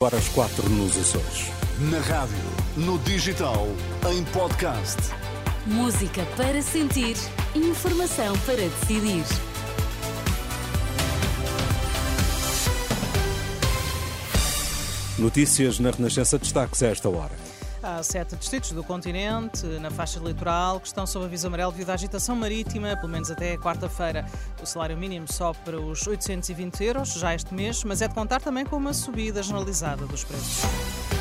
Horas 4 nos Açores. Na rádio, no digital, em podcast. Música para sentir, informação para decidir. Notícias na Renascença destaques a esta hora. Há sete distritos do continente, na faixa litoral, que estão sob aviso amarelo devido à agitação marítima, pelo menos até quarta-feira. O salário mínimo sobe para os 820 euros já este mês, mas é de contar também com uma subida generalizada dos preços.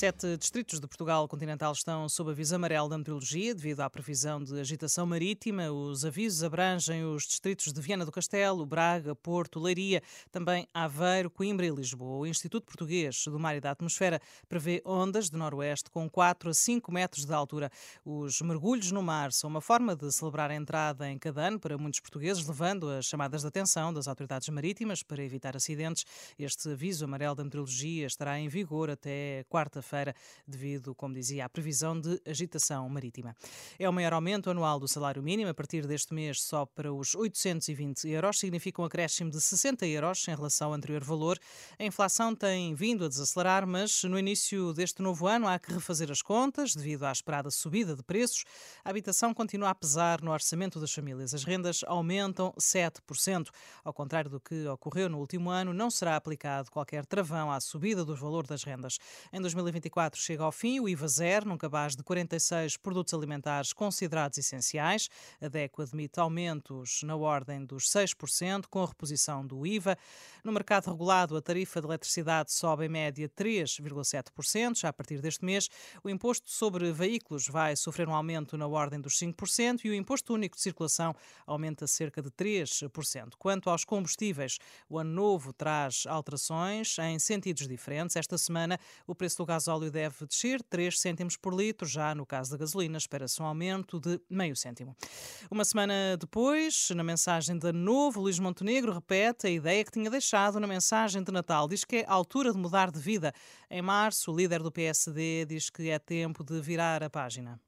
Sete distritos de Portugal continental estão sob aviso amarelo da meteorologia devido à previsão de agitação marítima. Os avisos abrangem os distritos de Viana do Castelo, Braga, Porto, Leiria, também Aveiro, Coimbra e Lisboa. O Instituto Português do Mar e da Atmosfera prevê ondas de noroeste com 4 a 5 metros de altura. Os mergulhos no mar são uma forma de celebrar a entrada em cada ano para muitos portugueses, levando as chamadas de atenção das autoridades marítimas para evitar acidentes. Este aviso amarelo da meteorologia estará em vigor até quarta-feira feira devido, como dizia, à previsão de agitação marítima. É o maior aumento anual do salário mínimo, a partir deste mês só para os 820 euros, significa um acréscimo de 60 euros em relação ao anterior valor. A inflação tem vindo a desacelerar, mas no início deste novo ano há que refazer as contas devido à esperada subida de preços. A habitação continua a pesar no orçamento das famílias. As rendas aumentam 7%. Ao contrário do que ocorreu no último ano, não será aplicado qualquer travão à subida do valor das rendas. Em 2020, 2024 chega ao fim o IVA zero num cabaz de 46 produtos alimentares considerados essenciais. A DECO admite aumentos na ordem dos 6%, com a reposição do IVA. No mercado regulado, a tarifa de eletricidade sobe em média 3,7%. Já a partir deste mês, o imposto sobre veículos vai sofrer um aumento na ordem dos 5% e o imposto único de circulação aumenta cerca de 3%. Quanto aos combustíveis, o ano novo traz alterações em sentidos diferentes. Esta semana, o preço do gás gasóleo deve descer 3 cêntimos por litro, já no caso da gasolina espera-se um aumento de meio cêntimo. Uma semana depois, na mensagem de novo, Luís Montenegro repete a ideia que tinha deixado na mensagem de Natal. Diz que é a altura de mudar de vida. Em março, o líder do PSD diz que é tempo de virar a página.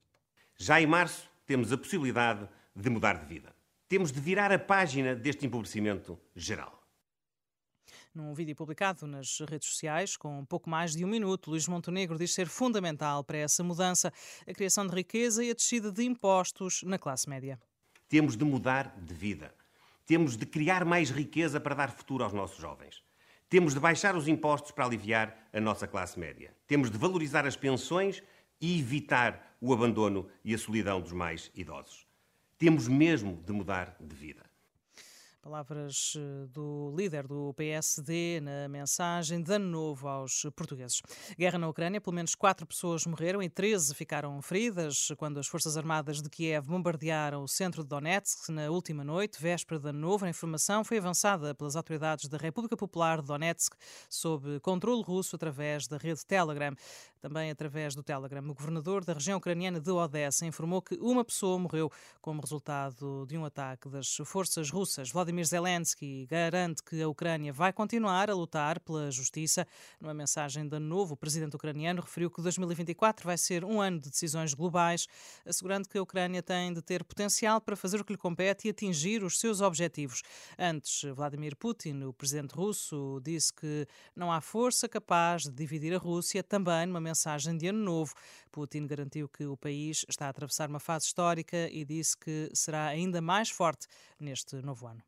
Já em março, temos a possibilidade de mudar de vida. Temos de virar a página deste empobrecimento geral. Num vídeo publicado nas redes sociais, com pouco mais de um minuto, Luís Montenegro diz ser fundamental para essa mudança a criação de riqueza e a descida de impostos na classe média. Temos de mudar de vida. Temos de criar mais riqueza para dar futuro aos nossos jovens. Temos de baixar os impostos para aliviar a nossa classe média. Temos de valorizar as pensões e evitar o abandono e a solidão dos mais idosos. Temos mesmo de mudar de vida. Palavras eh, do líder do PSD na mensagem de ano novo aos portugueses. Guerra na Ucrânia, pelo menos quatro pessoas morreram e 13 ficaram feridas quando as Forças Armadas de Kiev bombardearam o centro de Donetsk na última noite, véspera de ano novo. A informação foi avançada pelas autoridades da República Popular de Donetsk sob controle russo através da rede Telegram. Também através do Telegram, o governador da região ucraniana de Odessa informou que uma pessoa morreu como resultado de um ataque das forças russas. Vladimir Zelensky garante que a Ucrânia vai continuar a lutar pela justiça. Numa mensagem de novo, o presidente ucraniano referiu que 2024 vai ser um ano de decisões globais, assegurando que a Ucrânia tem de ter potencial para fazer o que lhe compete e atingir os seus objetivos. Antes, Vladimir Putin, o presidente russo, disse que não há força capaz de dividir a Rússia, também numa mensagem de ano novo. Putin garantiu que o país está a atravessar uma fase histórica e disse que será ainda mais forte neste novo ano.